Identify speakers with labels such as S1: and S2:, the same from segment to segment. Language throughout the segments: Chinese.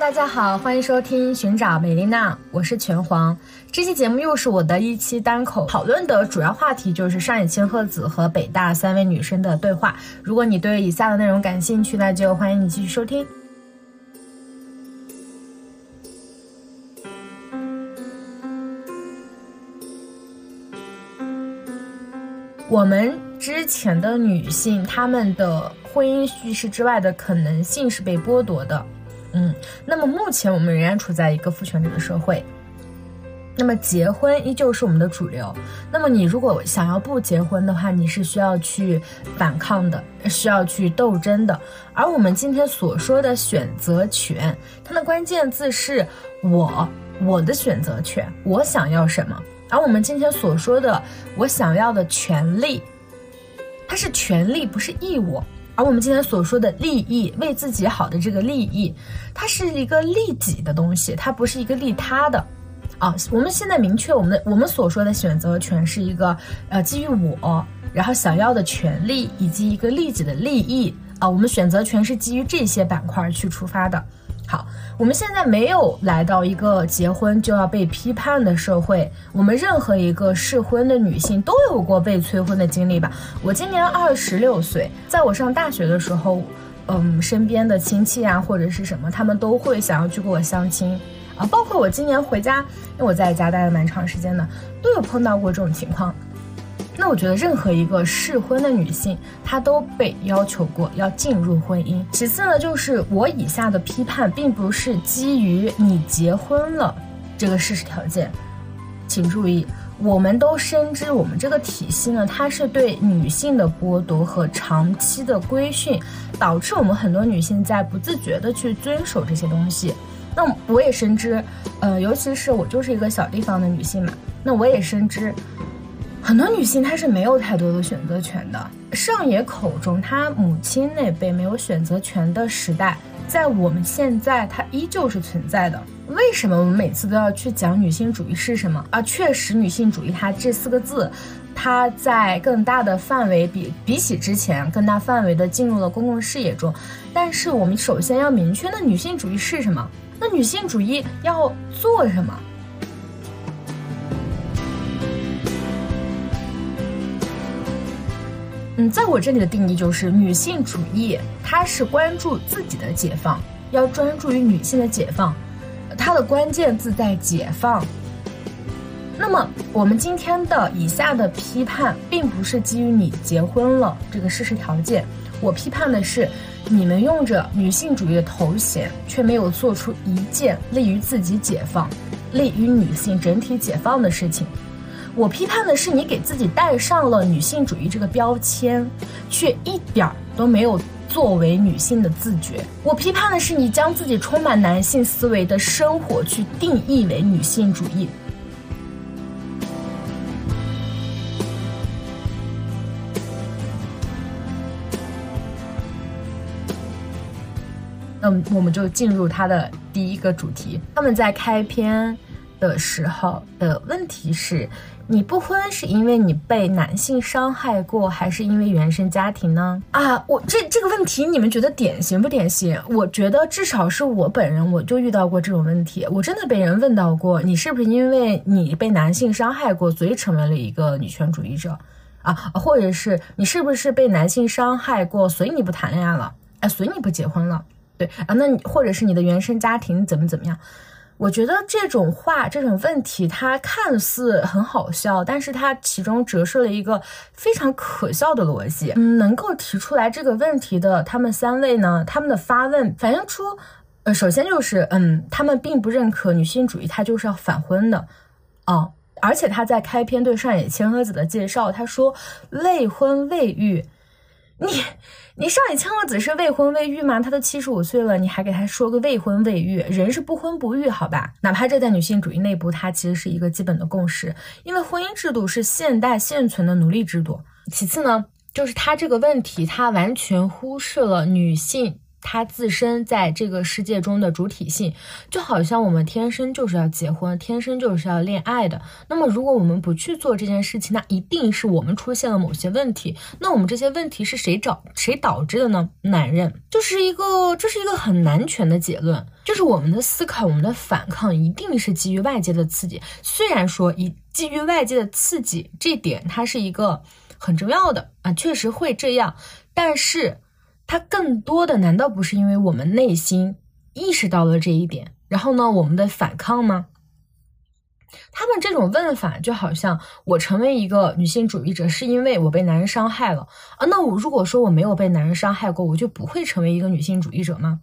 S1: 大家好，欢迎收听寻找美丽娜，我是拳皇。这期节目又是我的一期单口，讨论的主要话题就是上野千鹤子和北大三位女生的对话。如果你对以下的内容感兴趣，那就欢迎你继续收听。我们之前的女性，她们的婚姻叙事之外的可能性是被剥夺的。嗯，那么目前我们仍然处在一个父权制的社会，那么结婚依旧是我们的主流。那么你如果想要不结婚的话，你是需要去反抗的，需要去斗争的。而我们今天所说的选择权，它的关键字是我，我的选择权，我想要什么。而我们今天所说的我想要的权利，它是权利，不是义务。而我们今天所说的利益，为自己好的这个利益，它是一个利己的东西，它不是一个利他的，啊，我们现在明确我们的我们所说的选择权是一个呃基于我，然后想要的权利以及一个利己的利益啊，我们选择权是基于这些板块去出发的。好，我们现在没有来到一个结婚就要被批判的社会。我们任何一个适婚的女性都有过被催婚的经历吧？我今年二十六岁，在我上大学的时候，嗯，身边的亲戚啊或者是什么，他们都会想要去给我相亲啊。包括我今年回家，因为我在家待了蛮长时间的，都有碰到过这种情况。那我觉得任何一个适婚的女性，她都被要求过要进入婚姻。其次呢，就是我以下的批判，并不是基于你结婚了这个事实条件，请注意，我们都深知我们这个体系呢，它是对女性的剥夺和长期的规训，导致我们很多女性在不自觉的去遵守这些东西。那我也深知，呃，尤其是我就是一个小地方的女性嘛，那我也深知。很多女性她是没有太多的选择权的。上野口中，她母亲那辈没有选择权的时代，在我们现在它依旧是存在的。为什么我们每次都要去讲女性主义是什么啊？确实，女性主义它这四个字，它在更大的范围比比起之前更大范围的进入了公共视野中。但是我们首先要明确，那女性主义是什么？那女性主义要做什么？嗯，在我这里的定义就是女性主义，它是关注自己的解放，要专注于女性的解放，它的关键字在解放。那么我们今天的以下的批判，并不是基于你结婚了这个事实条件，我批判的是你们用着女性主义的头衔，却没有做出一件利于自己解放、利于女性整体解放的事情。我批判的是你给自己带上了女性主义这个标签，却一点儿都没有作为女性的自觉。我批判的是你将自己充满男性思维的生活去定义为女性主义。那，我们就进入他的第一个主题。他们在开篇的时候的问题是。你不婚是因为你被男性伤害过，还是因为原生家庭呢？啊，我这这个问题你们觉得典型不典型？我觉得至少是我本人我就遇到过这种问题，我真的被人问到过，你是不是因为你被男性伤害过，所以成为了一个女权主义者？啊，或者是你是不是被男性伤害过，所以你不谈恋爱了？哎，所以你不结婚了？对啊，那你或者是你的原生家庭怎么怎么样？我觉得这种话、这种问题，它看似很好笑，但是它其中折射了一个非常可笑的逻辑。嗯，能够提出来这个问题的他们三位呢，他们的发问反映出，呃，首先就是，嗯，他们并不认可女性主义，它就是要反婚的，哦，而且他在开篇对上野千鹤子的介绍，他说未婚未育。你，你上野千鹤子是未婚未育吗？她都七十五岁了，你还给她说个未婚未育？人是不婚不育，好吧？哪怕这在女性主义内部，它其实是一个基本的共识，因为婚姻制度是现代现存的奴隶制度。其次呢，就是他这个问题，他完全忽视了女性他自身在这个世界中的主体性，就好像我们天生就是要结婚，天生就是要恋爱的。那么，如果我们不去做这件事情，那一定是我们出现了某些问题。那我们这些问题是谁找谁导致的呢？男人，就是一个这是一个很男权的结论，就是我们的思考，我们的反抗一定是基于外界的刺激。虽然说以基于外界的刺激这点，它是一个很重要的啊，确实会这样，但是。它更多的难道不是因为我们内心意识到了这一点，然后呢，我们的反抗吗？他们这种问法就好像我成为一个女性主义者是因为我被男人伤害了啊，那我如果说我没有被男人伤害过，我就不会成为一个女性主义者吗？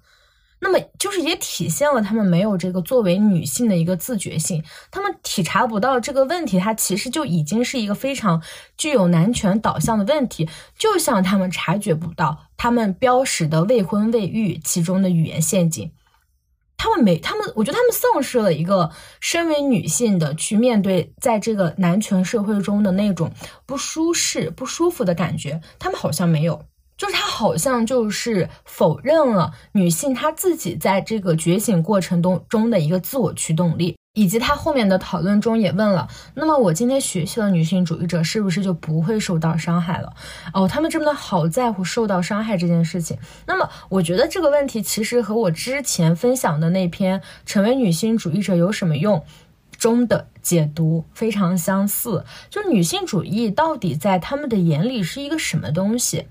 S1: 那么就是也体现了他们没有这个作为女性的一个自觉性，他们体察不到这个问题，它其实就已经是一个非常具有男权导向的问题，就像他们察觉不到他们标识的未婚未育其中的语言陷阱，他们没，他们我觉得他们丧失了一个身为女性的去面对在这个男权社会中的那种不舒适、不舒服的感觉，他们好像没有。就是他好像就是否认了女性她自己在这个觉醒过程中中的一个自我驱动力，以及他后面的讨论中也问了，那么我今天学习了女性主义者是不是就不会受到伤害了？哦，他们真的好在乎受到伤害这件事情。那么我觉得这个问题其实和我之前分享的那篇《成为女性主义者有什么用》中的解读非常相似，就是女性主义到底在他们的眼里是一个什么东西？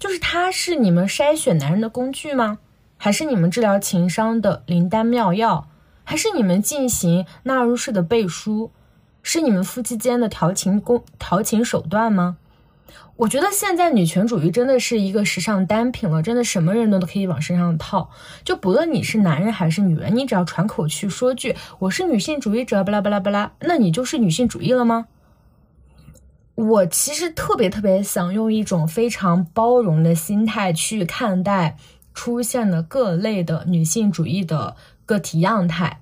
S1: 就是他是你们筛选男人的工具吗？还是你们治疗情商的灵丹妙药？还是你们进行纳入式的背书？是你们夫妻间的调情工调情手段吗？我觉得现在女权主义真的是一个时尚单品了，真的什么人都都可以往身上套。就不论你是男人还是女人，你只要喘口气说句我是女性主义者，巴拉巴拉巴拉，那你就是女性主义了吗？我其实特别特别想用一种非常包容的心态去看待出现的各类的女性主义的个体样态，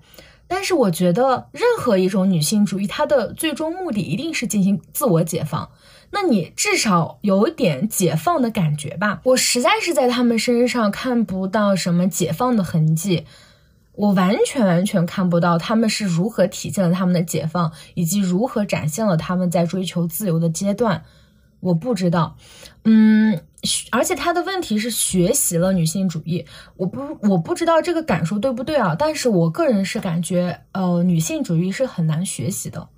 S1: 但是我觉得任何一种女性主义，它的最终目的一定是进行自我解放。那你至少有点解放的感觉吧？我实在是在他们身上看不到什么解放的痕迹。我完全完全看不到他们是如何体现了他们的解放，以及如何展现了他们在追求自由的阶段。我不知道，嗯，而且他的问题是学习了女性主义，我不我不知道这个感受对不对啊？但是我个人是感觉，呃，女性主义是很难学习的。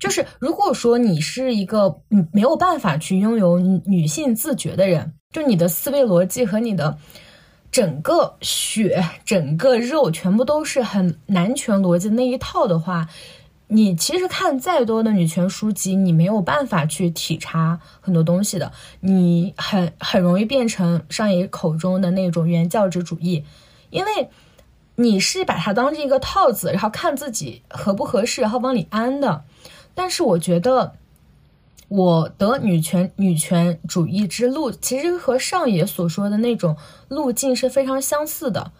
S1: 就是如果说你是一个嗯没有办法去拥有女性自觉的人，就你的思维逻辑和你的。整个血、整个肉全部都是很男权逻辑那一套的话，你其实看再多的女权书籍，你没有办法去体察很多东西的。你很很容易变成上野口中的那种原教旨主义，因为你是把它当成一个套子，然后看自己合不合适，然后往里安的。但是我觉得。我的女权女权主义之路，其实和上野所说的那种路径是非常相似的。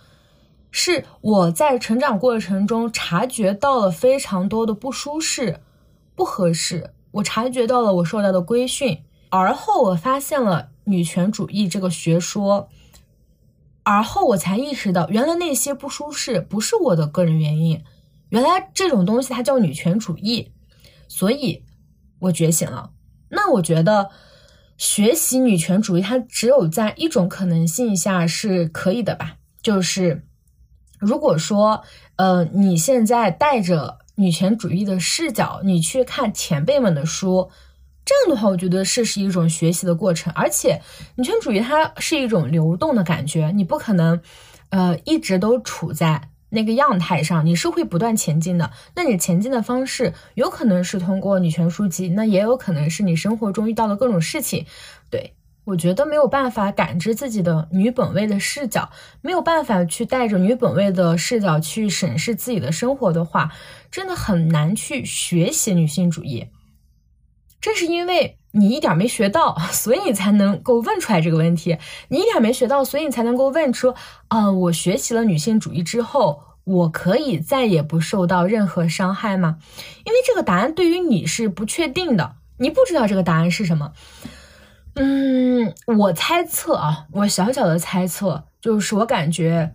S1: 是我在成长过程中察觉到了非常多的不舒适、不合适，我察觉到了我受到的规训，而后我发现了女权主义这个学说，而后我才意识到，原来那些不舒适不是我的个人原因，原来这种东西它叫女权主义，所以我觉醒了。那我觉得，学习女权主义，它只有在一种可能性下是可以的吧？就是如果说，呃，你现在带着女权主义的视角，你去看前辈们的书，这样的话，我觉得是是一种学习的过程。而且，女权主义它是一种流动的感觉，你不可能，呃，一直都处在。那个样态上，你是会不断前进的。那你前进的方式，有可能是通过女权书籍，那也有可能是你生活中遇到的各种事情。对我觉得没有办法感知自己的女本位的视角，没有办法去带着女本位的视角去审视自己的生活的话，真的很难去学习女性主义。正是因为你一点没学到，所以你才能够问出来这个问题。你一点没学到，所以你才能够问出：啊，我学习了女性主义之后，我可以再也不受到任何伤害吗？因为这个答案对于你是不确定的，你不知道这个答案是什么。嗯，我猜测啊，我小小的猜测就是我感觉，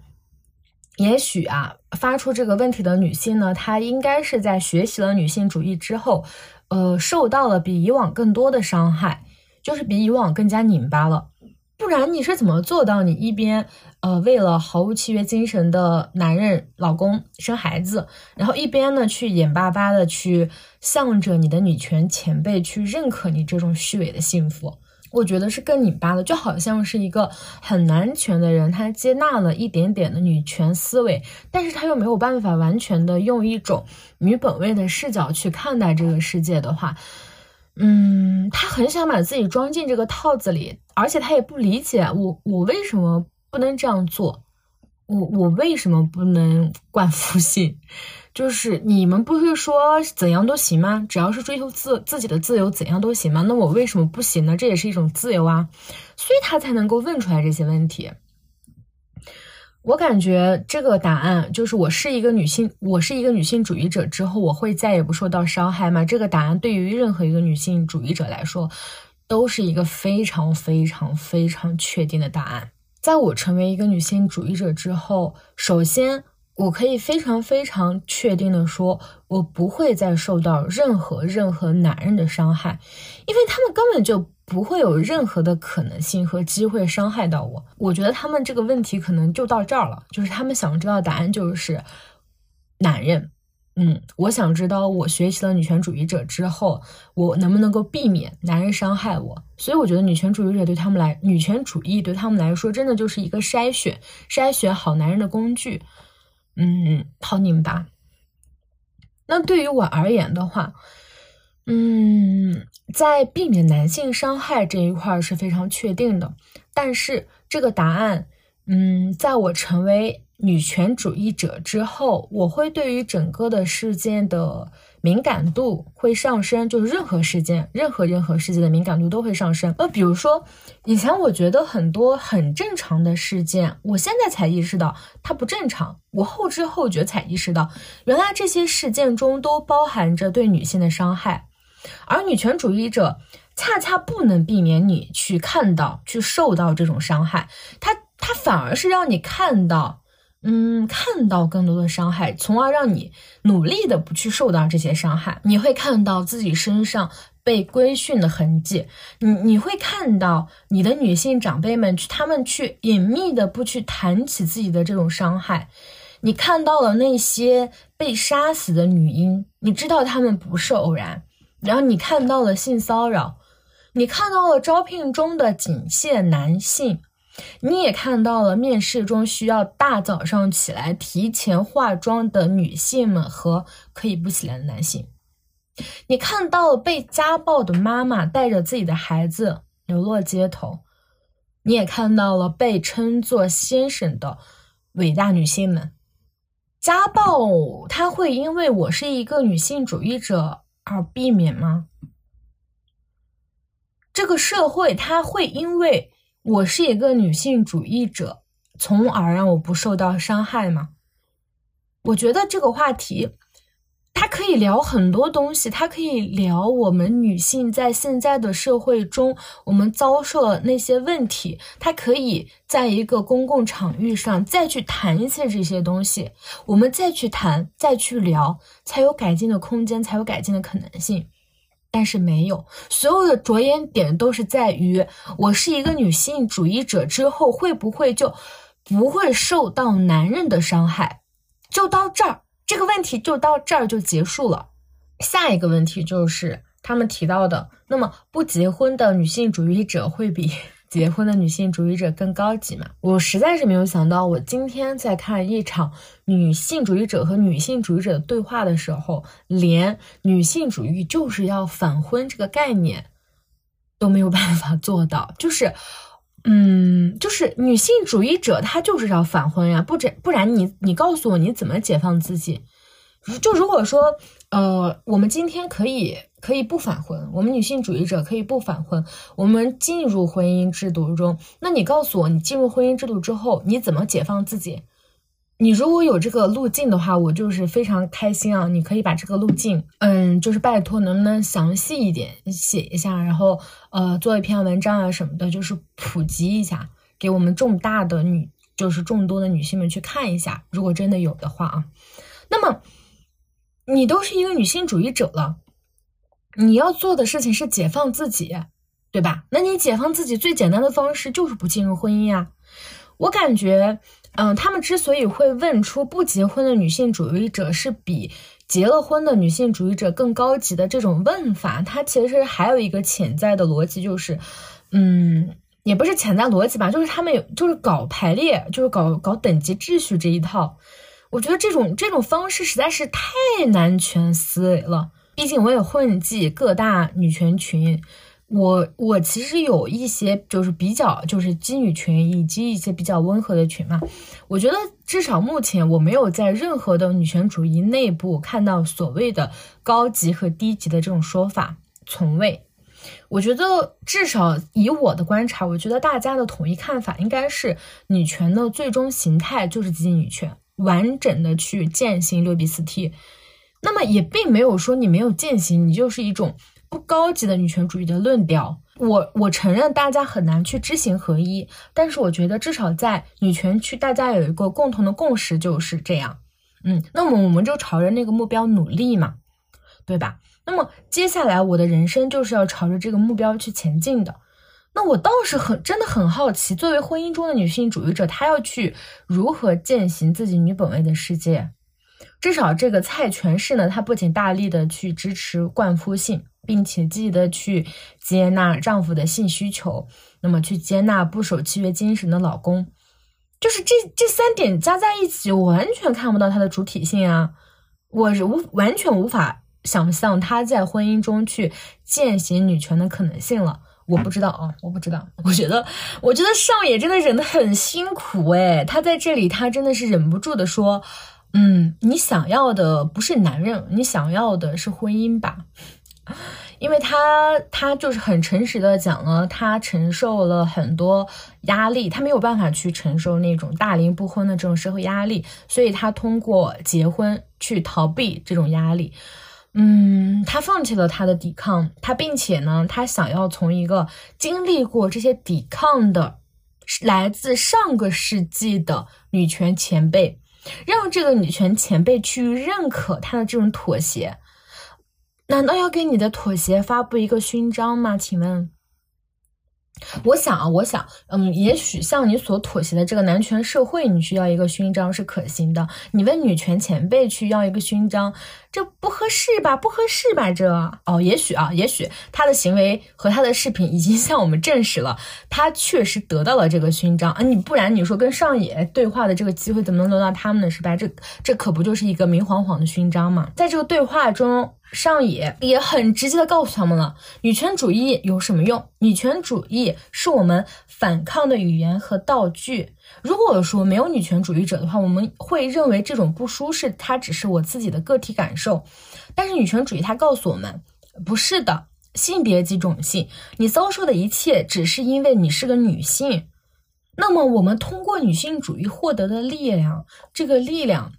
S1: 也许啊，发出这个问题的女性呢，她应该是在学习了女性主义之后，呃，受到了比以往更多的伤害，就是比以往更加拧巴了。不然你是怎么做到你一边呃为了毫无契约精神的男人老公生孩子，然后一边呢去眼巴巴的去向着你的女权前辈去认可你这种虚伪的幸福？我觉得是更拧巴的，就好像是一个很男权的人，他接纳了一点点的女权思维，但是他又没有办法完全的用一种女本位的视角去看待这个世界的话。嗯，他很想把自己装进这个套子里，而且他也不理解我，我为什么不能这样做？我我为什么不能 冠夫姓？就是你们不是说怎样都行吗？只要是追求自自己的自由，怎样都行吗？那我为什么不行呢？这也是一种自由啊，所以他才能够问出来这些问题。我感觉这个答案就是我是一个女性，我是一个女性主义者之后，我会再也不受到伤害吗？这个答案对于任何一个女性主义者来说，都是一个非常非常非常确定的答案。在我成为一个女性主义者之后，首先我可以非常非常确定的说，我不会再受到任何任何男人的伤害，因为他们根本就。不会有任何的可能性和机会伤害到我。我觉得他们这个问题可能就到这儿了，就是他们想知道答案就是男人。嗯，我想知道我学习了女权主义者之后，我能不能够避免男人伤害我。所以我觉得女权主义者对他们来，女权主义对他们来说，真的就是一个筛选、筛选好男人的工具。嗯，好拧巴。那对于我而言的话，嗯。在避免男性伤害这一块是非常确定的，但是这个答案，嗯，在我成为女权主义者之后，我会对于整个的事件的敏感度会上升，就是任何事件、任何任何事件的敏感度都会上升。呃，比如说以前我觉得很多很正常的事件，我现在才意识到它不正常，我后知后觉才意识到，原来这些事件中都包含着对女性的伤害。而女权主义者恰恰不能避免你去看到、去受到这种伤害，他他反而是让你看到，嗯，看到更多的伤害，从而让你努力的不去受到这些伤害。你会看到自己身上被规训的痕迹，你你会看到你的女性长辈们去，他们去隐秘的不去谈起自己的这种伤害，你看到了那些被杀死的女婴，你知道他们不是偶然。然后你看到了性骚扰，你看到了招聘中的仅限男性，你也看到了面试中需要大早上起来提前化妆的女性们和可以不起来的男性，你看到了被家暴的妈妈带着自己的孩子流落街头，你也看到了被称作先生的伟大女性们。家暴，它会因为我是一个女性主义者。而避免吗？这个社会它会因为我是一个女性主义者，从而让我不受到伤害吗？我觉得这个话题。它可以聊很多东西，它可以聊我们女性在现在的社会中，我们遭受了那些问题。它可以在一个公共场域上再去谈一次这些东西，我们再去谈，再去聊，才有改进的空间，才有改进的可能性。但是没有，所有的着眼点都是在于我是一个女性主义者之后，会不会就不会受到男人的伤害？就到这儿。这个问题就到这儿就结束了。下一个问题就是他们提到的，那么不结婚的女性主义者会比结婚的女性主义者更高级嘛？我实在是没有想到，我今天在看一场女性主义者和女性主义者的对话的时候，连女性主义就是要反婚这个概念都没有办法做到，就是。嗯，就是女性主义者，她就是要反婚呀，不然不然你你告诉我你怎么解放自己？就如果说，呃，我们今天可以可以不反婚，我们女性主义者可以不反婚，我们进入婚姻制度中，那你告诉我，你进入婚姻制度之后，你怎么解放自己？你如果有这个路径的话，我就是非常开心啊！你可以把这个路径，嗯，就是拜托，能不能详细一点写一下，然后呃，做一篇文章啊什么的，就是普及一下，给我们众大的女，就是众多的女性们去看一下。如果真的有的话啊，那么你都是一个女性主义者了，你要做的事情是解放自己，对吧？那你解放自己最简单的方式就是不进入婚姻呀。我感觉。嗯，他们之所以会问出不结婚的女性主义者是比结了婚的女性主义者更高级的这种问法，它其实还有一个潜在的逻辑，就是，嗯，也不是潜在逻辑吧，就是他们有就是搞排列，就是搞搞等级秩序这一套。我觉得这种这种方式实在是太男权思维了，毕竟我也混迹各大女权群。我我其实有一些就是比较就是基女群以及一些比较温和的群嘛，我觉得至少目前我没有在任何的女权主义内部看到所谓的高级和低级的这种说法，从未。我觉得至少以我的观察，我觉得大家的统一看法应该是女权的最终形态就是激女权，完整的去践行六比四 T。那么也并没有说你没有践行，你就是一种。不高级的女权主义的论调，我我承认大家很难去知行合一，但是我觉得至少在女权区，大家有一个共同的共识就是这样。嗯，那么我们就朝着那个目标努力嘛，对吧？那么接下来我的人生就是要朝着这个目标去前进的。那我倒是很真的很好奇，作为婚姻中的女性主义者，她要去如何践行自己女本位的世界？至少这个蔡全氏呢，她不仅大力的去支持冠夫性。并且积极的去接纳丈夫的性需求，那么去接纳不守契约精神的老公，就是这这三点加在一起，我完全看不到他的主体性啊！我是无完全无法想象他在婚姻中去践行女权的可能性了。我不知道啊，我不知道。我觉得，我觉得少爷真的忍得很辛苦诶，他在这里，他真的是忍不住的说：“嗯，你想要的不是男人，你想要的是婚姻吧？” 因为他他就是很诚实的讲了，他承受了很多压力，他没有办法去承受那种大龄不婚的这种社会压力，所以他通过结婚去逃避这种压力。嗯，他放弃了他的抵抗，他并且呢，他想要从一个经历过这些抵抗的来自上个世纪的女权前辈，让这个女权前辈去认可他的这种妥协。难道要给你的妥协发布一个勋章吗？请问？我想啊，我想，嗯，也许像你所妥协的这个男权社会，你需要一个勋章是可行的。你问女权前辈去要一个勋章，这不合适吧？不合适吧？这哦，也许啊，也许他的行为和他的视频已经向我们证实了，他确实得到了这个勋章啊。你不然你说跟上野对话的这个机会怎么能轮到他们呢？是吧？这这可不就是一个明晃晃的勋章吗？在这个对话中。上野也很直接的告诉他们了，女权主义有什么用？女权主义是我们反抗的语言和道具。如果说没有女权主义者的话，我们会认为这种不舒适，它只是我自己的个体感受。但是女权主义它告诉我们，不是的，性别及种姓，你遭受的一切只是因为你是个女性。那么我们通过女性主义获得的力量，这个力量。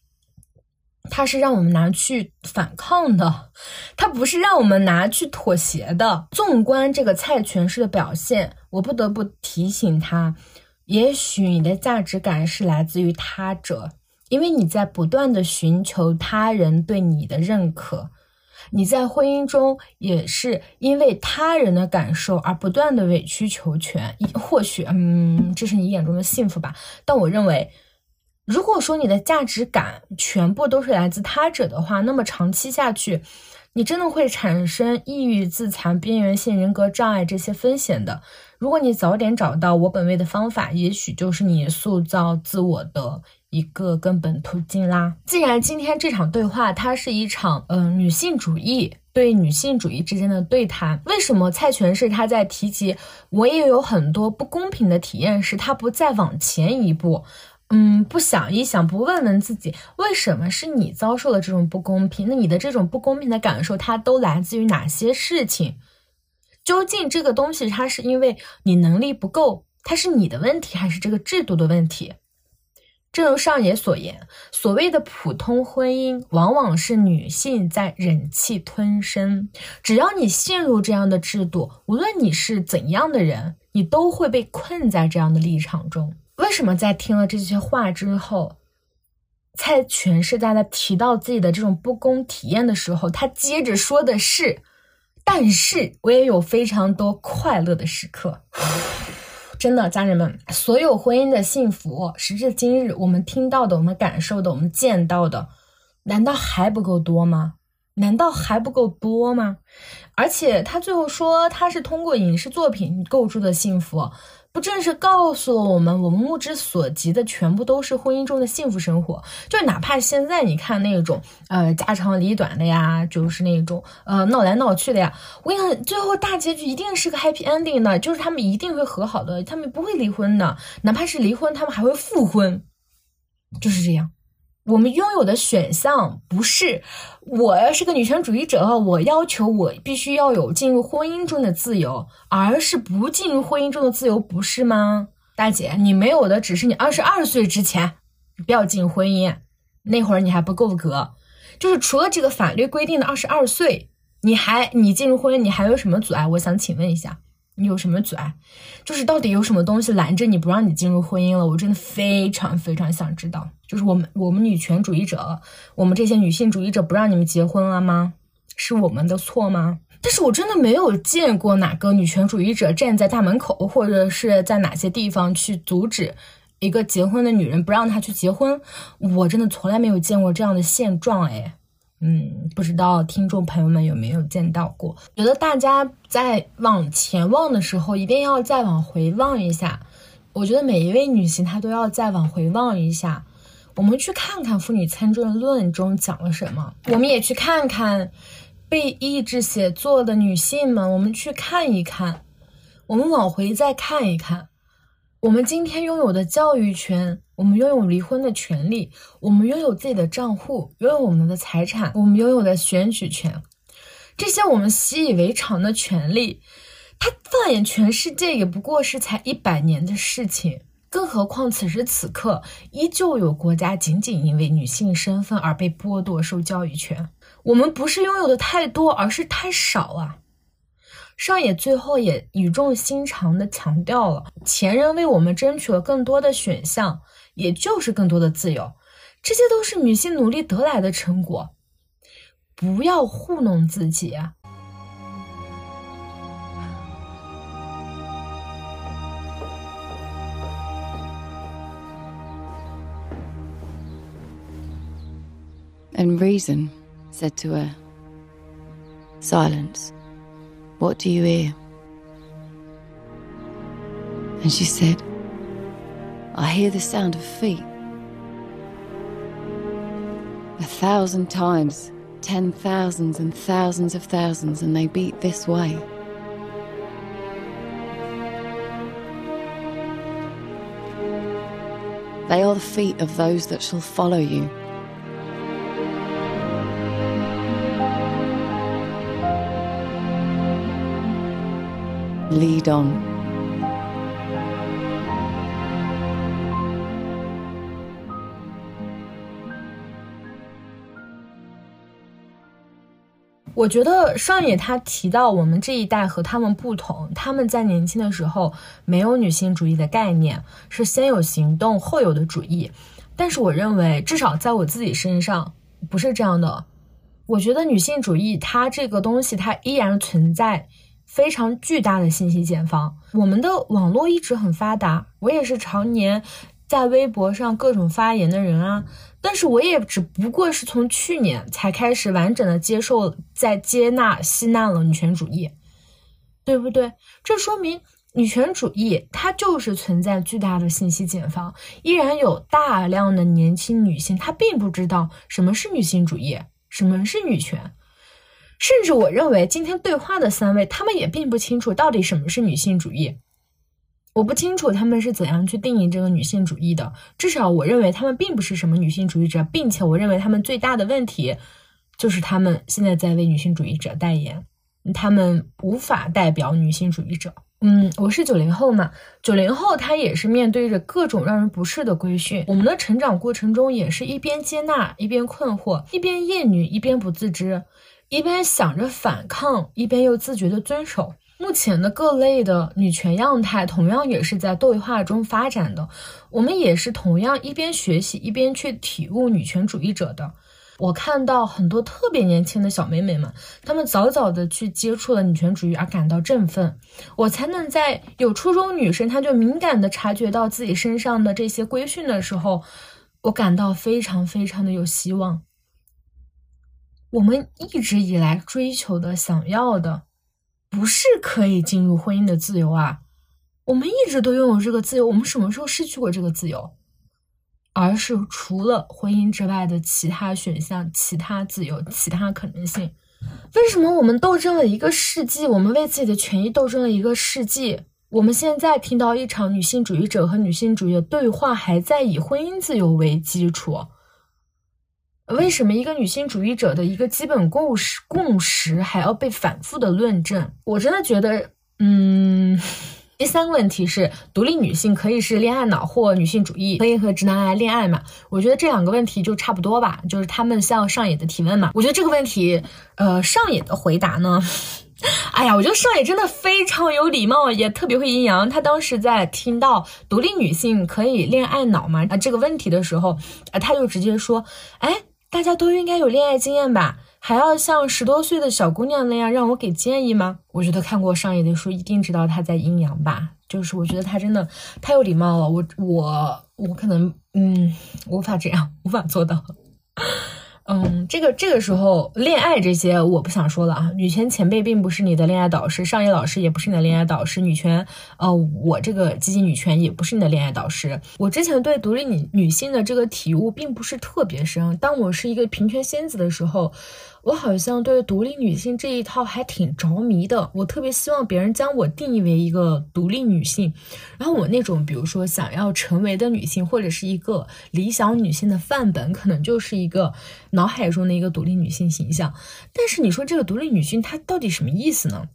S1: 它是让我们拿去反抗的，它不是让我们拿去妥协的。纵观这个蔡权式的表现，我不得不提醒他：也许你的价值感是来自于他者，因为你在不断的寻求他人对你的认可；你在婚姻中也是因为他人的感受而不断的委曲求全。或许，嗯，这是你眼中的幸福吧？但我认为。如果说你的价值感全部都是来自他者的话，那么长期下去，你真的会产生抑郁、自残、边缘性人格障碍这些风险的。如果你早点找到我本位的方法，也许就是你塑造自我的一个根本途径啦。既然今天这场对话它是一场嗯女性主义对女性主义之间的对谈，为什么蔡全是他在提及我也有很多不公平的体验时，他不再往前一步？嗯，不想一想，不问问自己，为什么是你遭受了这种不公平？那你的这种不公平的感受，它都来自于哪些事情？究竟这个东西，它是因为你能力不够，它是你的问题，还是这个制度的问题？正如上野所言，所谓的普通婚姻，往往是女性在忍气吞声。只要你陷入这样的制度，无论你是怎样的人，你都会被困在这样的立场中。为什么在听了这些话之后，蔡全是在他提到自己的这种不公体验的时候，他接着说的是：“但是我也有非常多快乐的时刻。”真的，家人们，所有婚姻的幸福，时至今日，我们听到的、我们感受的、我们见到的，难道还不够多吗？难道还不够多吗？而且他最后说，他是通过影视作品构筑的幸福。不正是告诉了我们，我们目之所及的全部都是婚姻中的幸福生活？就哪怕现在你看那种呃家长里短的呀，就是那种呃闹来闹去的呀，我跟你讲，最后大结局一定是个 happy ending 的，就是他们一定会和好的，他们不会离婚的，哪怕是离婚，他们还会复婚，就是这样。我们拥有的选项不是，我要是个女权主义者，我要求我必须要有进入婚姻中的自由，而是不进入婚姻中的自由，不是吗？大姐，你没有的只是你二十二岁之前不要进婚姻，那会儿你还不够格。就是除了这个法律规定的二十二岁，你还你进入婚姻，你还有什么阻碍？我想请问一下。你有什么阻碍？就是到底有什么东西拦着你不让你进入婚姻了？我真的非常非常想知道。就是我们我们女权主义者，我们这些女性主义者不让你们结婚了吗？是我们的错吗？但是我真的没有见过哪个女权主义者站在大门口，或者是在哪些地方去阻止一个结婚的女人不让她去结婚。我真的从来没有见过这样的现状，哎。嗯，不知道听众朋友们有没有见到过？觉得大家在往前望的时候，一定要再往回望一下。我觉得每一位女性她都要再往回望一下。我们去看看《妇女参政论》中讲了什么，我们也去看看被抑制写作的女性们，我们去看一看，我们往回再看一看。我们今天拥有的教育权，我们拥有离婚的权利，我们拥有自己的账户，拥有我们的财产，我们拥有的选举权，这些我们习以为常的权利，它放眼全世界也不过是才一百年的事情。更何况此时此刻，依旧有国家仅仅因为女性身份而被剥夺受教育权。我们不是拥有的太多，而是太少啊。上野最后也语重心长地强调了，前人为我们争取了更多的选项，也就是更多的自由，这些都是女性努力得来的成果，不要糊弄自己。
S2: And reason said to her, Silence. What do you hear? And she said, I hear the sound of feet. A thousand times, ten thousands and thousands of thousands, and they beat this way. They are the feet of those that shall follow you. Lead on.
S1: 我觉得上野他提到我们这一代和他们不同，他们在年轻的时候没有女性主义的概念，是先有行动后有的主义。但是我认为，至少在我自己身上不是这样的。我觉得女性主义它这个东西它依然存在。非常巨大的信息茧房。我们的网络一直很发达，我也是常年在微博上各种发言的人啊。但是我也只不过是从去年才开始完整的接受、在接纳、吸纳了女权主义，对不对？这说明女权主义它就是存在巨大的信息茧房，依然有大量的年轻女性她并不知道什么是女性主义，什么是女权。甚至我认为，今天对话的三位，他们也并不清楚到底什么是女性主义。我不清楚他们是怎样去定义这个女性主义的。至少我认为他们并不是什么女性主义者，并且我认为他们最大的问题，就是他们现在在为女性主义者代言，他们无法代表女性主义者。嗯，我是九零后嘛，九零后他也是面对着各种让人不适的规训。我们的成长过程中，也是一边接纳，一边困惑，一边厌女，一边不自知，一边想着反抗，一边又自觉的遵守。目前的各类的女权样态，同样也是在对话中发展的。我们也是同样一边学习，一边去体悟女权主义者的。我看到很多特别年轻的小妹妹们，她们早早的去接触了女权主义而感到振奋。我才能在有初中女生，她就敏感的察觉到自己身上的这些规训的时候，我感到非常非常的有希望。我们一直以来追求的、想要的。不是可以进入婚姻的自由啊！我们一直都拥有这个自由，我们什么时候失去过这个自由？而是除了婚姻之外的其他选项、其他自由、其他可能性。为什么我们斗争了一个世纪，我们为自己的权益斗争了一个世纪，我们现在听到一场女性主义者和女性主义的对话，还在以婚姻自由为基础？为什么一个女性主义者的一个基本共识共识还要被反复的论证？我真的觉得，嗯，第三个问题是，独立女性可以是恋爱脑或女性主义，可以和直男癌恋爱嘛？我觉得这两个问题就差不多吧，就是他们向上野的提问嘛。我觉得这个问题，呃，上野的回答呢，哎呀，我觉得上野真的非常有礼貌，也特别会阴阳。他当时在听到独立女性可以恋爱脑吗啊这个问题的时候，啊，他就直接说，哎。大家都应该有恋爱经验吧？还要像十多岁的小姑娘那样让我给建议吗？我觉得看过上野的书，一定知道他在阴阳吧。就是我觉得他真的太有礼貌了，我我我可能嗯无法这样，无法做到。嗯，这个这个时候恋爱这些我不想说了啊。女权前辈并不是你的恋爱导师，上野老师也不是你的恋爱导师。女权，呃，我这个积极女权也不是你的恋爱导师。我之前对独立女女性的这个体悟并不是特别深。当我是一个平权仙子的时候。我好像对独立女性这一套还挺着迷的，我特别希望别人将我定义为一个独立女性，然后我那种比如说想要成为的女性，或者是一个理想女性的范本，可能就是一个脑海中的一个独立女性形象。但是你说这个独立女性她到底什么意思呢？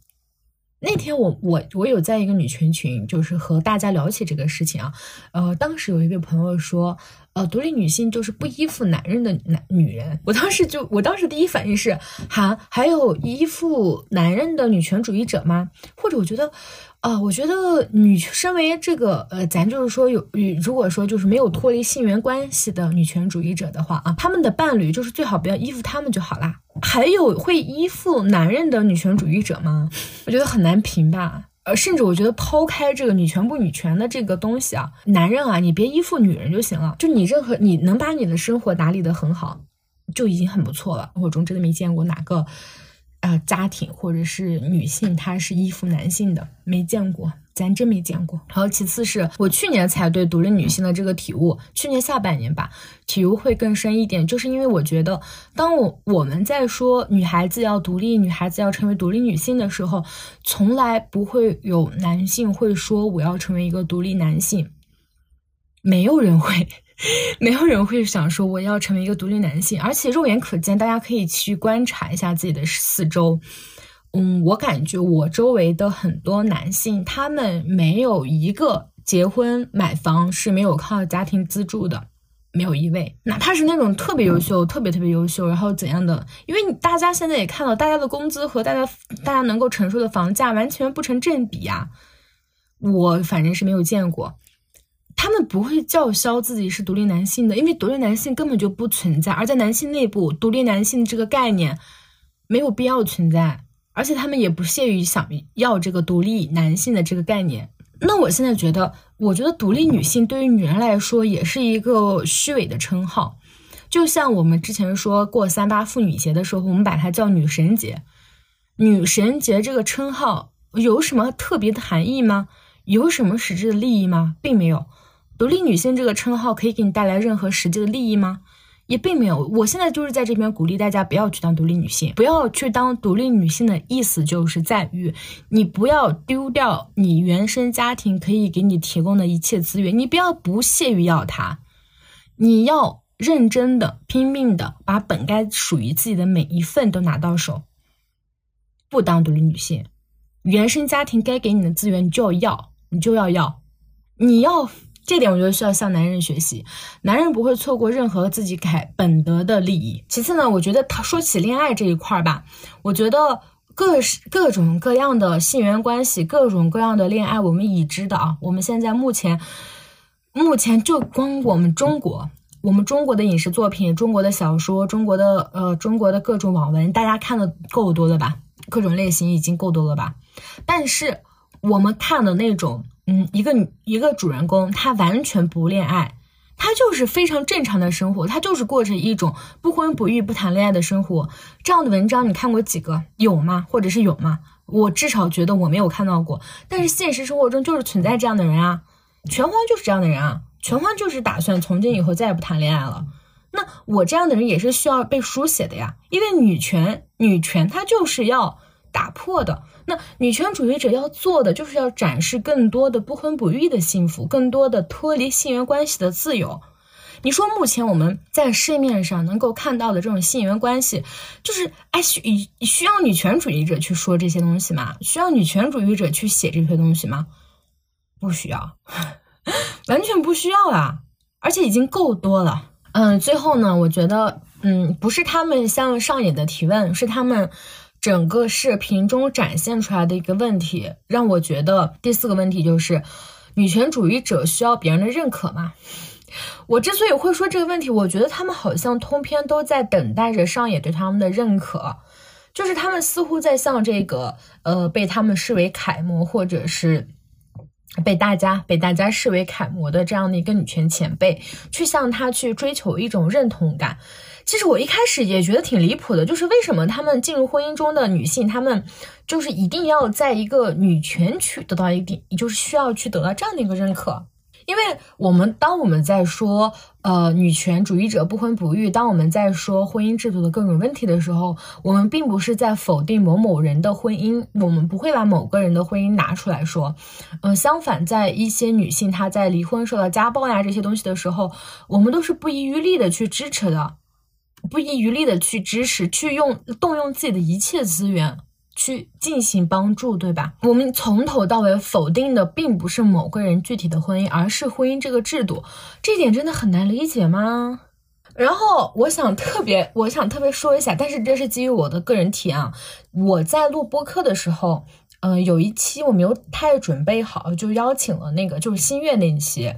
S1: 那天我我我有在一个女权群，就是和大家聊起这个事情啊，呃，当时有一位朋友说。呃，独立女性就是不依附男人的男女人。我当时就，我当时第一反应是，哈，还有依附男人的女权主义者吗？或者我觉得，啊，我觉得女身为这个，呃，咱就是说有，如果说就是没有脱离性缘关系的女权主义者的话啊，他们的伴侣就是最好不要依附他们就好啦。还有会依附男人的女权主义者吗？我觉得很难评吧。呃，甚至我觉得抛开这个女权不女权的这个东西啊，男人啊，你别依附女人就行了。就你任何你能把你的生活打理得很好，就已经很不错了。生活中真的没见过哪个，呃，家庭或者是女性她是依附男性的，没见过。咱真没见过。然后其次是我去年才对独立女性的这个体悟，去年下半年吧，体悟会更深一点，就是因为我觉得，当我我们在说女孩子要独立，女孩子要成为独立女性的时候，从来不会有男性会说我要成为一个独立男性，没有人会，没有人会想说我要成为一个独立男性，而且肉眼可见，大家可以去观察一下自己的四周。嗯，我感觉我周围的很多男性，他们没有一个结婚买房是没有靠家庭资助的，没有一位，哪怕是那种特别优秀、特别特别优秀，然后怎样的，因为你大家现在也看到，大家的工资和大家大家能够承受的房价完全不成正比呀。我反正是没有见过，他们不会叫嚣自己是独立男性的，因为独立男性根本就不存在，而在男性内部，独立男性这个概念没有必要存在。而且他们也不屑于想要这个独立男性的这个概念。那我现在觉得，我觉得独立女性对于女人来说也是一个虚伪的称号。就像我们之前说过三八妇女节的时候，我们把它叫女神节。女神节这个称号有什么特别的含义吗？有什么实质的利益吗？并没有。独立女性这个称号可以给你带来任何实际的利益吗？也并没有，我现在就是在这边鼓励大家不要去当独立女性，不要去当独立女性的意思就是在于，你不要丢掉你原生家庭可以给你提供的一切资源，你不要不屑于要它，你要认真的、拼命的把本该属于自己的每一份都拿到手，不当独立女性，原生家庭该给你的资源，你就要要，你就要要，你要这点，我觉得需要向男人学习。男人不会错过任何自己改本得的利益。其次呢，我觉得他说起恋爱这一块儿吧，我觉得各式各种各样的性缘关系，各种各样的恋爱，我们已知的啊，我们现在目前目前就光我们中国。我们中国的影视作品、中国的小说、中国的呃中国的各种网文，大家看的够多了吧？各种类型已经够多了吧？但是我们看的那种，嗯，一个一个主人公，他完全不恋爱，他就是非常正常的生活，他就是过着一种不婚不育、不谈恋爱的生活。这样的文章你看过几个？有吗？或者是有吗？我至少觉得我没有看到过。但是现实生活中就是存在这样的人啊，拳皇就是这样的人啊。全欢就是打算从今以后再也不谈恋爱了。那我这样的人也是需要被书写的呀，因为女权，女权它就是要打破的。那女权主义者要做的就是要展示更多的不婚不育的幸福，更多的脱离性缘关系的自由。你说目前我们在市面上能够看到的这种性缘关系，就是哎需需要女权主义者去说这些东西吗？需要女权主义者去写这些东西吗？不需要。完全不需要啊，而且已经够多了。嗯，最后呢，我觉得，嗯，不是他们向上野的提问，是他们整个视频中展现出来的一个问题，让我觉得第四个问题就是，女权主义者需要别人的认可吗？我之所以会说这个问题，我觉得他们好像通篇都在等待着上野对他们的认可，就是他们似乎在向这个呃被他们视为楷模或者是。被大家被大家视为楷模的这样的一个女权前辈，去向她去追求一种认同感。其实我一开始也觉得挺离谱的，就是为什么他们进入婚姻中的女性，她们就是一定要在一个女权区得到一定，就是需要去得到这样的一个认可。因为我们当我们在说呃女权主义者不婚不育，当我们在说婚姻制度的各种问题的时候，我们并不是在否定某某人的婚姻，我们不会把某个人的婚姻拿出来说。嗯，相反，在一些女性她在离婚、受到家暴呀这些东西的时候，我们都是不遗余力的去支持的，不遗余力的去支持，去用动用自己的一切资源。去进行帮助，对吧？我们从头到尾否定的并不是某个人具体的婚姻，而是婚姻这个制度。这点真的很难理解吗？然后我想特别，我想特别说一下，但是这是基于我的个人体验啊。我在录播课的时候。嗯，有一期我没有太准备好，就邀请了那个就是新月那一期，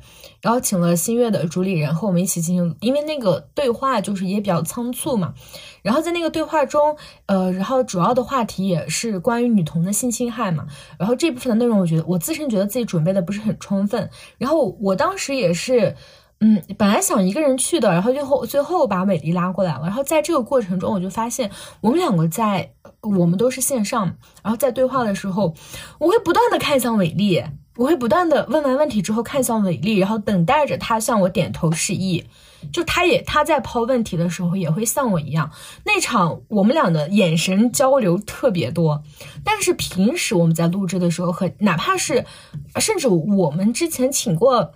S1: 邀请了新月的主理人和我们一起进行，因为那个对话就是也比较仓促嘛。然后在那个对话中，呃，然后主要的话题也是关于女童的性侵害嘛。然后这部分的内容，我觉得我自身觉得自己准备的不是很充分。然后我当时也是。嗯，本来想一个人去的，然后最后最后把美丽拉过来了。然后在这个过程中，我就发现我们两个在我们都是线上，然后在对话的时候，我会不断的看向伟丽，我会不断的问完问题之后看向伟丽，然后等待着他向我点头示意。就他也他在抛问题的时候也会像我一样。那场我们俩的眼神交流特别多，但是平时我们在录制的时候和哪怕是甚至我们之前请过。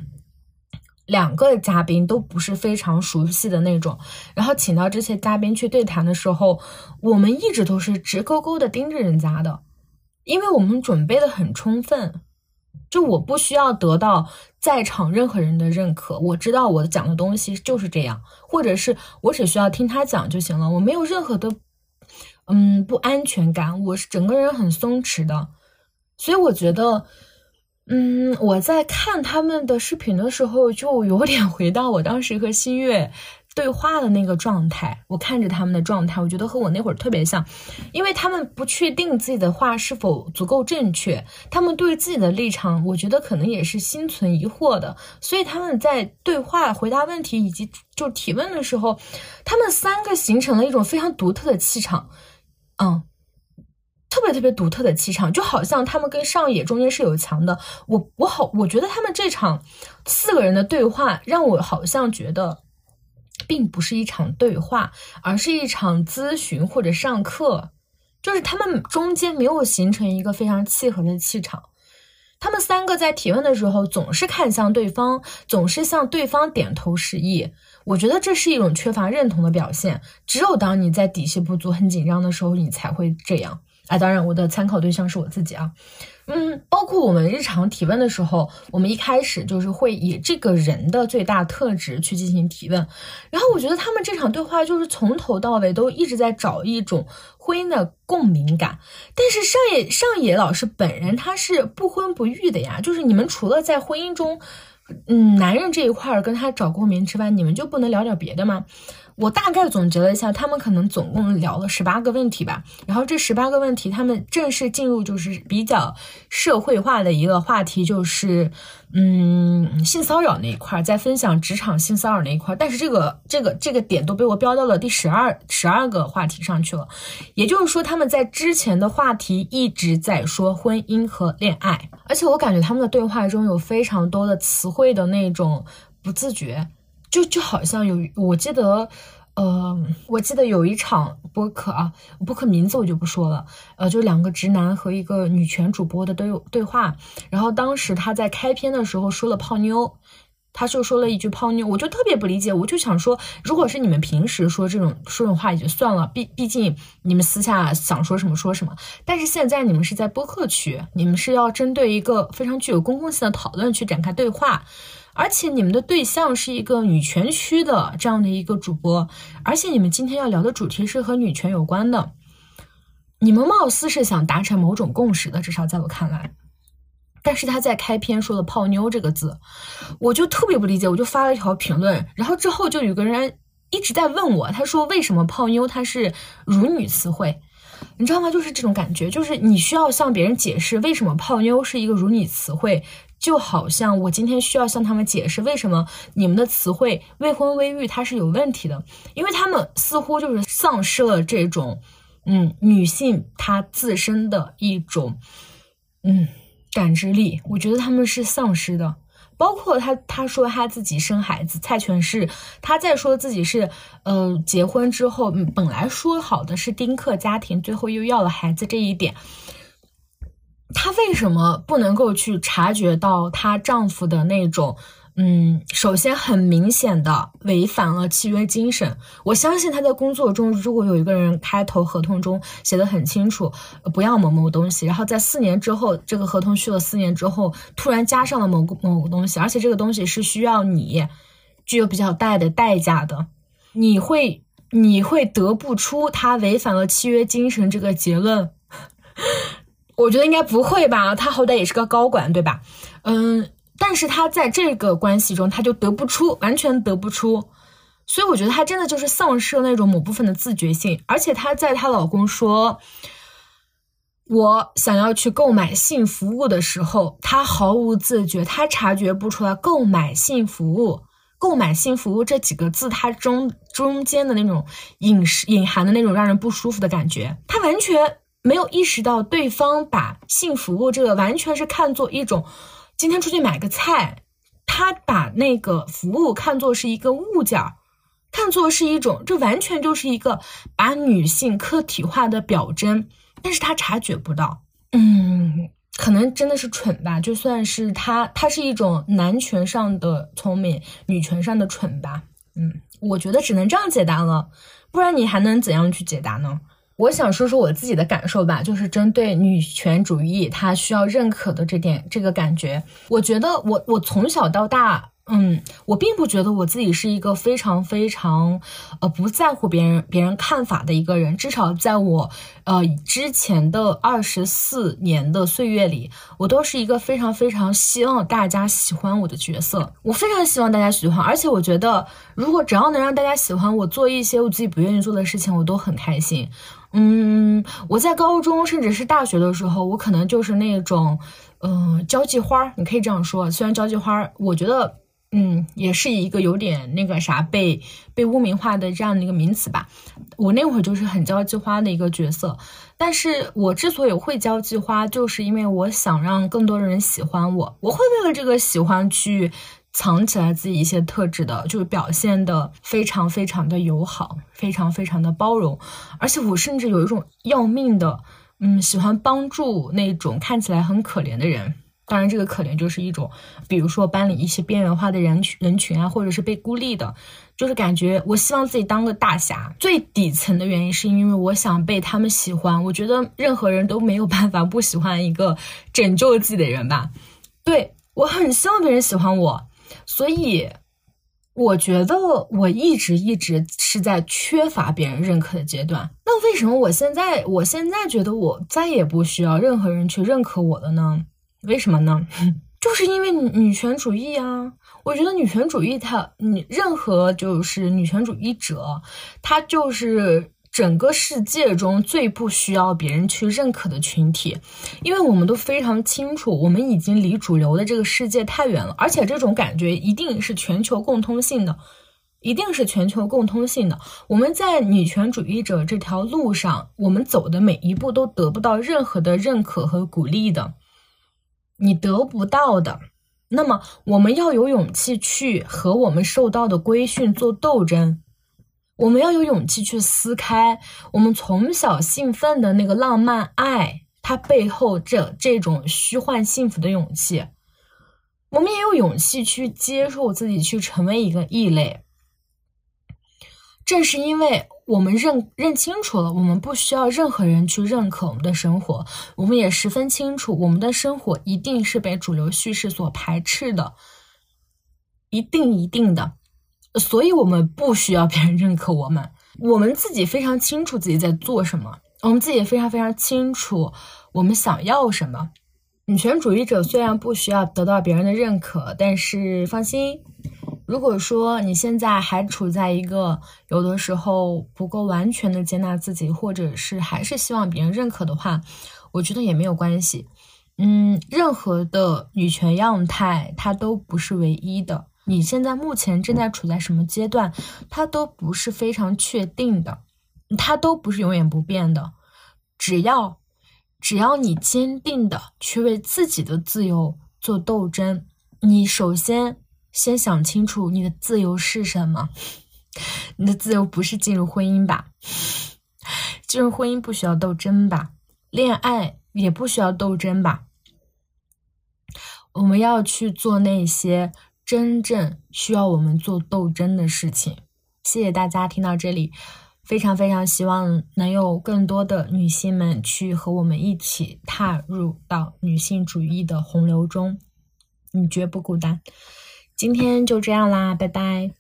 S1: 两个嘉宾都不是非常熟悉的那种，然后请到这些嘉宾去对谈的时候，我们一直都是直勾勾的盯着人家的，因为我们准备的很充分，就我不需要得到在场任何人的认可，我知道我讲的东西就是这样，或者是我只需要听他讲就行了，我没有任何的嗯不安全感，我是整个人很松弛的，所以我觉得。嗯，我在看他们的视频的时候，就有点回到我当时和新月对话的那个状态。我看着他们的状态，我觉得和我那会儿特别像，因为他们不确定自己的话是否足够正确，他们对自己的立场，我觉得可能也是心存疑惑的，所以他们在对话、回答问题以及就提问的时候，他们三个形成了一种非常独特的气场，嗯。特别特别独特的气场，就好像他们跟上野中间是有墙的。我我好，我觉得他们这场四个人的对话，让我好像觉得，并不是一场对话，而是一场咨询或者上课。就是他们中间没有形成一个非常契合的气场。他们三个在提问的时候，总是看向对方，总是向对方点头示意。我觉得这是一种缺乏认同的表现。只有当你在底气不足、很紧张的时候，你才会这样。啊，当然我的参考对象是我自己啊。嗯，包括我们日常提问的时候，我们一开始就是会以这个人的最大特质去进行提问。然后我觉得他们这场对话就是从头到尾都一直在找一种婚姻的共鸣感。但是上野上野老师本人他是不婚不育的呀，就是你们除了在婚姻中，嗯，男人这一块儿跟他找共鸣之外，你们就不能聊点别的吗？我大概总结了一下，他们可能总共聊了十八个问题吧。然后这十八个问题，他们正式进入就是比较社会化的一个话题，就是嗯性骚扰那一块，在分享职场性骚扰那一块。但是这个这个这个点都被我标到了第十二十二个话题上去了。也就是说，他们在之前的话题一直在说婚姻和恋爱，而且我感觉他们的对话中有非常多的词汇的那种不自觉。就就好像有，我记得，呃，我记得有一场播客啊，播客名字我就不说了，呃，就两个直男和一个女权主播的对对话，然后当时他在开篇的时候说了泡妞，他就说了一句泡妞，我就特别不理解，我就想说，如果是你们平时说这种说这种话也就算了，毕毕竟你们私下想说什么说什么，但是现在你们是在播客区，你们是要针对一个非常具有公共性的讨论去展开对话。而且你们的对象是一个女权区的这样的一个主播，而且你们今天要聊的主题是和女权有关的，你们貌似是想达成某种共识的，至少在我看来。但是他在开篇说了“泡妞”这个字，我就特别不理解，我就发了一条评论，然后之后就有个人一直在问我，他说为什么“泡妞”它是辱女词汇？你知道吗？就是这种感觉，就是你需要向别人解释为什么“泡妞”是一个辱女词汇。就好像我今天需要向他们解释为什么你们的词汇“未婚未育”它是有问题的，因为他们似乎就是丧失了这种，嗯，女性她自身的一种，嗯，感知力。我觉得他们是丧失的。包括他他说他自己生孩子，蔡全是他在说自己是，呃，结婚之后本来说好的是丁克家庭，最后又要了孩子这一点。她为什么不能够去察觉到她丈夫的那种，嗯，首先很明显的违反了契约精神。我相信她在工作中，如果有一个人开头合同中写的很清楚，不要某某东西，然后在四年之后，这个合同续了四年之后，突然加上了某个某个东西，而且这个东西是需要你具有比较大的代价的，你会你会得不出他违反了契约精神这个结论。我觉得应该不会吧，他好歹也是个高管，对吧？嗯，但是他在这个关系中，他就得不出，完全得不出，所以我觉得他真的就是丧失了那种某部分的自觉性，而且她在她老公说我想要去购买性服务的时候，她毫无自觉，她察觉不出来购买性服务、购买性服务这几个字，它中中间的那种隐隐含的那种让人不舒服的感觉，她完全。没有意识到对方把性服务这个完全是看作一种，今天出去买个菜，他把那个服务看作是一个物件儿，看作是一种，这完全就是一个把女性客体化的表征，但是他察觉不到，嗯，可能真的是蠢吧，就算是他，他是一种男权上的聪明，女权上的蠢吧，嗯，我觉得只能这样解答了，不然你还能怎样去解答呢？我想说说我自己的感受吧，就是针对女权主义，它需要认可的这点，这个感觉，我觉得我我从小到大，嗯，我并不觉得我自己是一个非常非常，呃，不在乎别人别人看法的一个人，至少在我，呃，之前的二十四年的岁月里，我都是一个非常非常希望大家喜欢我的角色，我非常希望大家喜欢，而且我觉得，如果只要能让大家喜欢我做一些我自己不愿意做的事情，我都很开心。嗯，我在高中甚至是大学的时候，我可能就是那种，嗯，交际花你可以这样说。虽然交际花我觉得，嗯，也是一个有点那个啥被被污名化的这样的一个名词吧。我那会儿就是很交际花的一个角色，但是我之所以会交际花，就是因为我想让更多人喜欢我，我会为了这个喜欢去。藏起来自己一些特质的，就是表现的非常非常的友好，非常非常的包容，而且我甚至有一种要命的，嗯，喜欢帮助那种看起来很可怜的人。当然，这个可怜就是一种，比如说班里一些边缘化的人群人群啊，或者是被孤立的，就是感觉我希望自己当个大侠。最底层的原因是因为我想被他们喜欢。我觉得任何人都没有办法不喜欢一个拯救自己的人吧。对我很希望别人喜欢我，所以我觉得我一直一直是在缺乏别人认可的阶段。那为什么我现在我现在觉得我再也不需要任何人去认可我了呢？为什么呢？就是因为女权主义啊！我觉得女权主义，它你任何就是女权主义者，他就是整个世界中最不需要别人去认可的群体，因为我们都非常清楚，我们已经离主流的这个世界太远了，而且这种感觉一定是全球共通性的，一定是全球共通性的。我们在女权主义者这条路上，我们走的每一步都得不到任何的认可和鼓励的。你得不到的，那么我们要有勇气去和我们受到的规训做斗争。我们要有勇气去撕开我们从小兴奋的那个浪漫爱，它背后这这种虚幻幸福的勇气。我们也有勇气去接受自己，去成为一个异类。正是因为。我们认认清楚了，我们不需要任何人去认可我们的生活。我们也十分清楚，我们的生活一定是被主流叙事所排斥的，一定一定的。所以，我们不需要别人认可我们。我们自己非常清楚自己在做什么，我们自己也非常非常清楚我们想要什么。女权主义者虽然不需要得到别人的认可，但是放心。如果说你现在还处在一个有的时候不够完全的接纳自己，或者是还是希望别人认可的话，我觉得也没有关系。嗯，任何的女权样态它都不是唯一的。你现在目前正在处在什么阶段，它都不是非常确定的，它都不是永远不变的。只要只要你坚定的去为自己的自由做斗争，你首先。先想清楚你的自由是什么？你的自由不是进入婚姻吧？进入婚姻不需要斗争吧？恋爱也不需要斗争吧？我们要去做那些真正需要我们做斗争的事情。谢谢大家听到这里，非常非常希望能有更多的女性们去和我们一起踏入到女性主义的洪流中，你绝不孤单。今天就这样啦，拜拜。